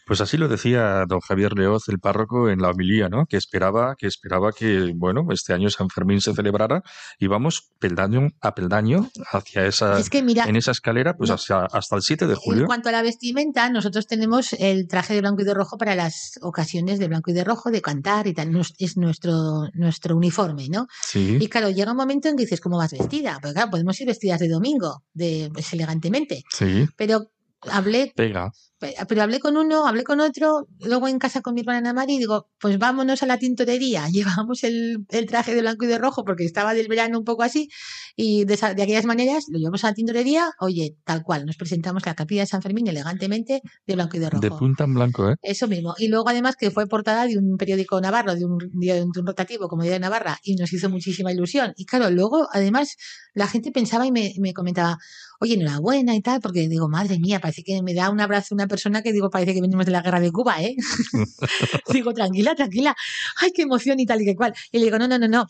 Pues así lo decía don Javier Leoz, el párroco, en la homilía, ¿no? Que esperaba, que esperaba que, bueno, este año San Fermín se celebrara y vamos peldaño a peldaño hacia esa, Es que mira, en esa escalera, pues no. hasta, hasta el 7 de En julio. cuanto a la vestimenta, nosotros tenemos el traje de blanco y de rojo para las ocasiones de blanco y de rojo, de cantar y tal. Es nuestro, nuestro uniforme, ¿no? Sí. Y claro, llega un momento en que dices, ¿cómo vas vestida? Pues claro, podemos ir vestidas de domingo, de, pues, elegantemente. Sí, Pero hablé, pega. Pero hablé con uno, hablé con otro, luego en casa con mi hermana Mari y digo, pues vámonos a la tintorería. (laughs) Llevamos el, el, traje de blanco y de rojo porque estaba del verano un poco así y de, de, aquellas maneras lo llevamos a la tintorería, oye, tal cual, nos presentamos a la capilla de San Fermín elegantemente de blanco y de rojo. De punta en blanco, ¿eh? Eso mismo. Y luego además que fue portada de un periódico navarro, de un, de un rotativo como Día de Navarra y nos hizo muchísima ilusión. Y claro, luego además la gente pensaba y me, me comentaba, oye, enhorabuena y tal, porque digo, madre mía, parece que me da un abrazo una persona que digo, parece que venimos de la guerra de Cuba, ¿eh? (laughs) digo, tranquila, tranquila, ay, qué emoción y tal y que cual. Y le digo, no, no, no, no.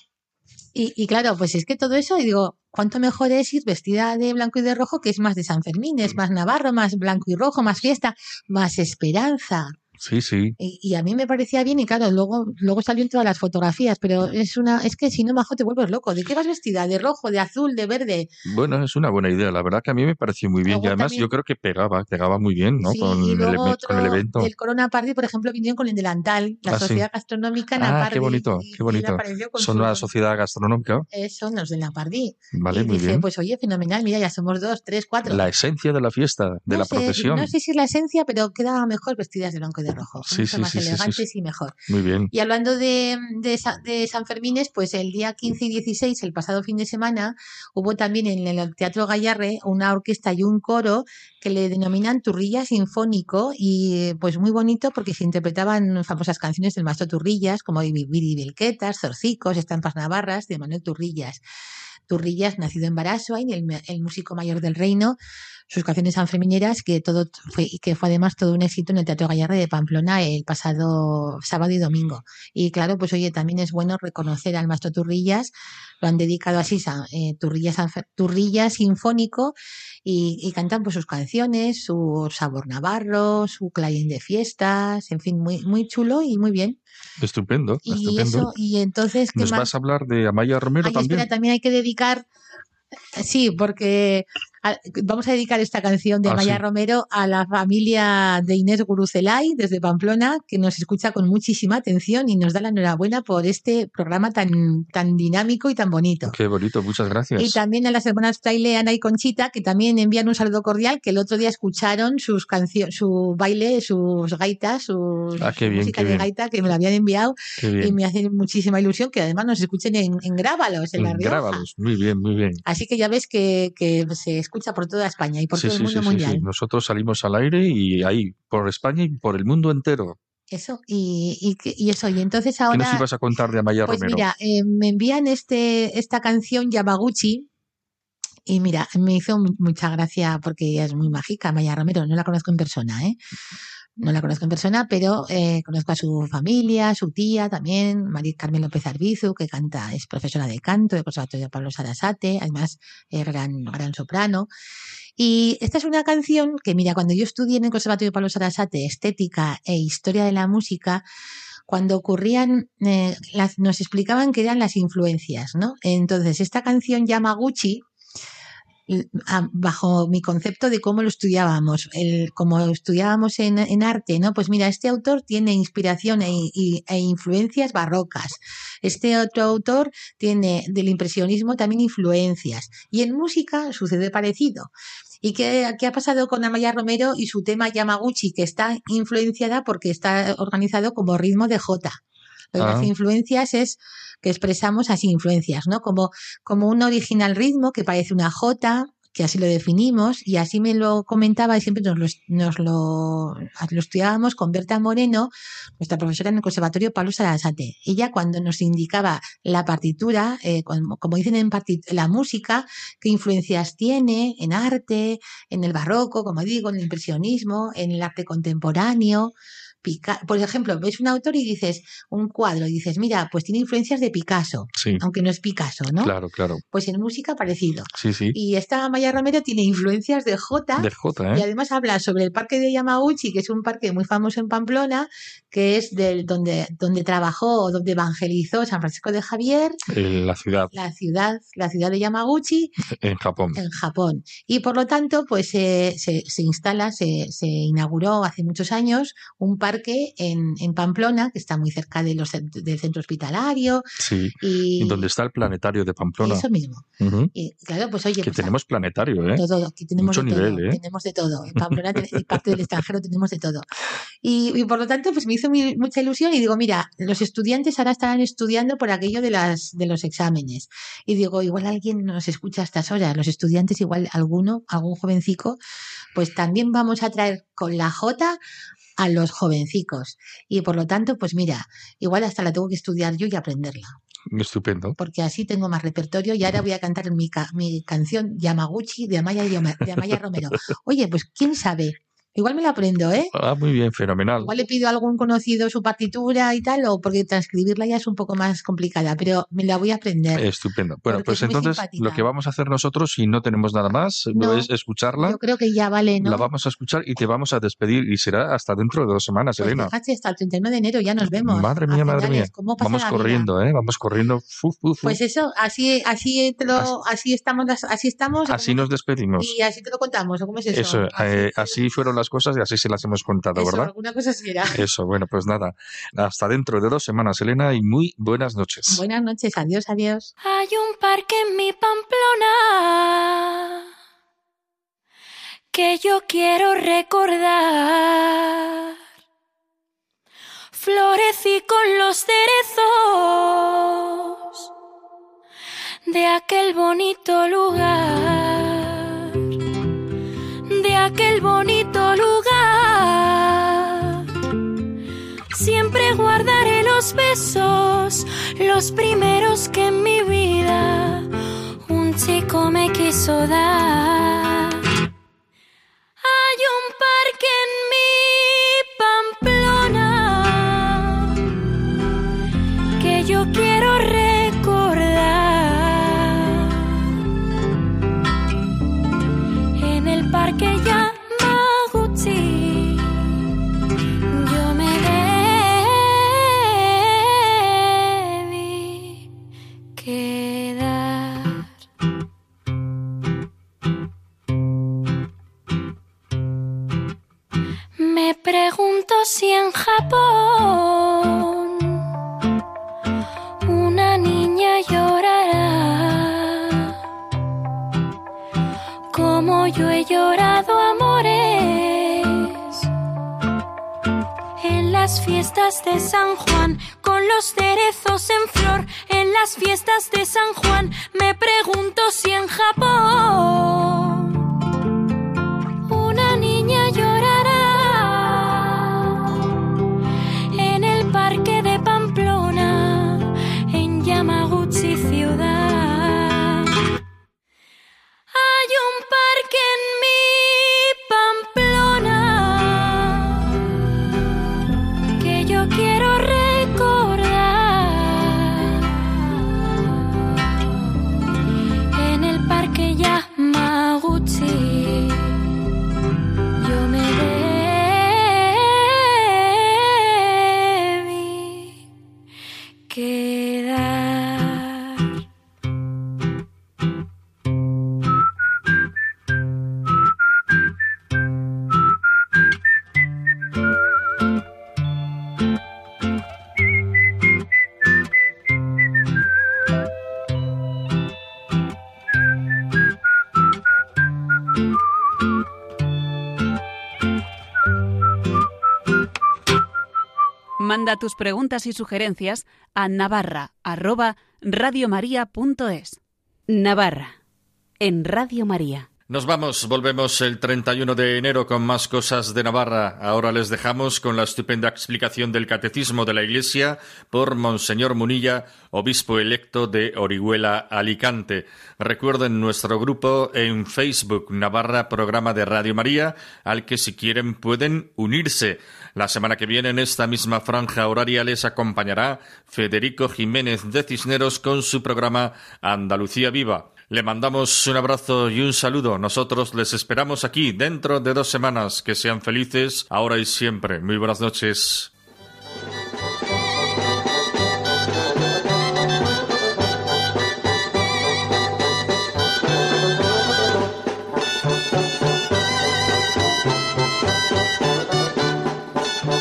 Y, y, claro, pues es que todo eso, y digo, ¿cuánto mejor es ir vestida de blanco y de rojo, que es más de San Fermín, es más navarro, más blanco y rojo, más fiesta, más esperanza? Sí, sí. Y, y, a mí me parecía bien y claro, luego, luego salió en todas las fotografías, pero es una, es que si no, Majo, te vuelves loco. ¿De qué vas vestida? ¿De rojo, de azul, de verde? Bueno, es una buena idea. La verdad que a mí me pareció muy bien Luego y además también- yo creo que pegaba, pegaba muy bien, ¿no? Sí, con, y el, luego eve- otro con el evento. del Corona Party, por ejemplo, vinieron con el delantal, la Ah, sí. Sociedad Gastronómica Ah, Napardi. qué bonito, y- qué bonito. Son su- una sociedad gastronómica. Eso, los de. Vale, y muy dije, bien. pues oye, fenomenal, mira, ya somos dos, tres, cuatro. La esencia de la fiesta, de no la sé, procesión. No sé si es la esencia, pero quedaba mejor vestidas de blanco y de rojo. Sí, mucho sí, más sí, elegantes y mejor. Muy bien. Y hablando de, de, de San Fermines, pues el día 15 y 16, el pasado fin de semana, hubo también en el Teatro Gallarre una orquesta y un coro que le denominan Turrilla Sinfónico y pues muy bonito porque se interpretaban famosas canciones del maestro Turrillas como Vivir y Belquetas, Zorcicos, Estampas Navarras de Manuel Turrillas. Turrillas, nacido en Barassuain, el, el músico mayor del reino, sus canciones sanfermineras, que todo fue, que fue además todo un éxito en el Teatro Gallarre de Pamplona el pasado sábado y domingo. Y claro, pues oye, también es bueno reconocer al maestro Turrillas, lo han dedicado así, eh, Turrillas, Turrillas Sinfónico, y, y cantan pues sus canciones, su sabor navarro, su clarín de fiestas, en fin, muy, muy chulo y muy bien. Estupendo, Y estupendo. eso, y entonces, ¿qué ¿Nos más? vas a hablar de Amaya Romero Ay, también? espera, también hay que dedicar. Sí, porque a- vamos a dedicar esta canción de Ah, Maya sí. Romero a la familia de Inés Gurucelay desde Pamplona, que nos escucha con muchísima atención y nos da la enhorabuena por este programa tan, tan dinámico y tan bonito. Qué bonito, muchas gracias. Y también a las hermanas Fraile, Ana y Conchita, que también envían un saludo cordial, que el otro día escucharon sus canciones, su baile, sus gaitas, sus Ah, bien, música de bien. gaita, que me lo habían enviado y me hace muchísima ilusión que además nos escuchen en, en Grábalos, en La Rioja. Grábalos, muy bien, muy bien. Así que ya ves que, que se escucha por toda España y por Sí, todo el mundo sí, mundial. sí. Nosotros salimos al aire y ahí, por España y por el mundo entero. Eso, y, y, y eso, y entonces ¿Qué nos ahora, ibas a contar de Amaya pues Romero? mira, eh, me envían este, esta canción Yamaguchi. Y mira, me hizo mu- mucha gracia porque ella es muy mágica, Maya Romero, no la conozco en persona, ¿eh? No la conozco en persona, pero eh, conozco a su familia, su tía también, María Carmen López Arbizu, que canta, es profesora de canto del Conservatorio de Pablo Sarasate, además eh, gran, gran soprano. Y esta es una canción que, mira, cuando yo estudié en el Conservatorio de Pablo Sarasate Estética e Historia de la Música, cuando ocurrían, eh, las- nos explicaban que eran las influencias, ¿no? Entonces, esta canción Yamaguchi, bajo mi concepto de cómo lo estudiábamos, el, como estudiábamos en, arte, ¿no? Pues mira, este autor tiene inspiración e, e influencias barrocas. Este otro autor tiene del impresionismo también influencias. Y en música sucede parecido. ¿Y qué, qué ha pasado con Amaya Romero y su tema Yamaguchi, que está influenciada porque está organizado como ritmo de J? De Ah. Las influencias es que expresamos así influencias, ¿no? Como, como un original ritmo que parece una J, que así lo definimos, y así me lo comentaba y siempre nos lo, nos lo, lo estudiábamos con Berta Moreno, nuestra profesora en el Conservatorio Pablo Sarasate. Ella cuando nos indicaba la partitura, eh, como, como dicen en la música, qué influencias tiene en arte, en el barroco, como digo, en el impresionismo, en el arte contemporáneo. Pica- Por ejemplo, ves un autor y dices un cuadro y dices, mira, pues tiene influencias de Picasso, Sí, aunque no es Picasso, ¿no? claro, claro. Pues en música parecido. Sí, sí. Y esta Maya Romero tiene influencias de J De J, y ¿eh? además habla sobre el parque de Yamaguchi, que es un parque muy famoso en Pamplona, que es del donde, donde trabajó o donde evangelizó San Francisco de Javier, En la ciudad, la ciudad, la ciudad de Yamaguchi, en Japón. en Japón. Y por lo tanto, pues eh, se, se instala, se, se inauguró hace muchos años un parque parque en, en Pamplona, que está muy cerca de los, del centro hospitalario. Sí. Y Donde está el planetario de Pamplona. eso mismo. Ujú. Y claro, pues oye, Que pues, tenemos planetario, ¿eh? todo, aquí tenemos Mucho de todo, nivel, ¿eh? tenemos de todo. En Pamplona, en parte del extranjero, (laughs) tenemos de todo. Y, y por lo tanto, pues me hizo muy- mucha ilusión y digo, mira, los estudiantes ahora estarán estudiando por aquello de las de los exámenes. Y digo, igual alguien nos escucha a estas horas, los estudiantes, igual alguno, algún jovencico, pues también vamos a traer con la J a los jovencicos. Y por lo tanto, pues mira, igual hasta la tengo que estudiar yo y aprenderla Estupendo. porque así tengo más repertorio y ahora voy a cantar mi, ca- mi canción Yamaguchi de Amaya, de Amaya Romero. Oye, pues quién sabe, igual me la aprendo, ¿eh? Ah, muy bien, fenomenal. Igual le pido a algún conocido su partitura y tal, o porque transcribirla ya es un poco más complicada, pero me la voy a aprender. Estupendo. Bueno, pues entonces lo que vamos a hacer nosotros, si no tenemos nada más, No, es escucharla. Yo creo que ya vale, ¿no? La vamos a escuchar y te vamos a despedir y será hasta dentro de dos semanas, Pues Elena. fíjate, hasta el 39 de enero ya nos vemos. Madre mía, madre mía. ¿cómo pasa Vamos la vida? corriendo, ¿eh? Vamos corriendo. Fu, fu, fu. Pues eso, así, así te lo, así estamos, así estamos. ¿o así nos despedimos. Y así te lo contamos, ¿o cómo es eso? Eso, Así eh, lo- así fueron las cosas y así se las hemos contado, eso, ¿verdad? alguna cosa será. Eso, bueno, pues nada. Hasta dentro de dos semanas, Elena, y muy buenas noches. Buenas noches, adiós, adiós. Hay un parque en mi Pamplona que yo quiero recordar. Florecí con los cerezos de aquel bonito lugar, de aquel bonito los besos, los primeros que en mi vida un chico me quiso dar. Hay un parque en mi Manda tus preguntas y sugerencias a navarra@radiomaria.es. Navarra en Radio María. Nos vamos, volvemos el 31 de enero con más cosas de Navarra. Ahora les dejamos con la estupenda explicación del Catecismo de la Iglesia por Monseñor Munilla, obispo electo de Orihuela, Alicante. Recuerden nuestro grupo en Facebook, Navarra Programa de Radio María, al que si quieren pueden unirse. La semana que viene en esta misma franja horaria les acompañará Federico Jiménez de Cisneros con su programa Andalucía Viva. Le mandamos un abrazo y un saludo. Nosotros les esperamos aquí dentro de dos semanas. Que sean felices ahora y siempre. Muy buenas noches.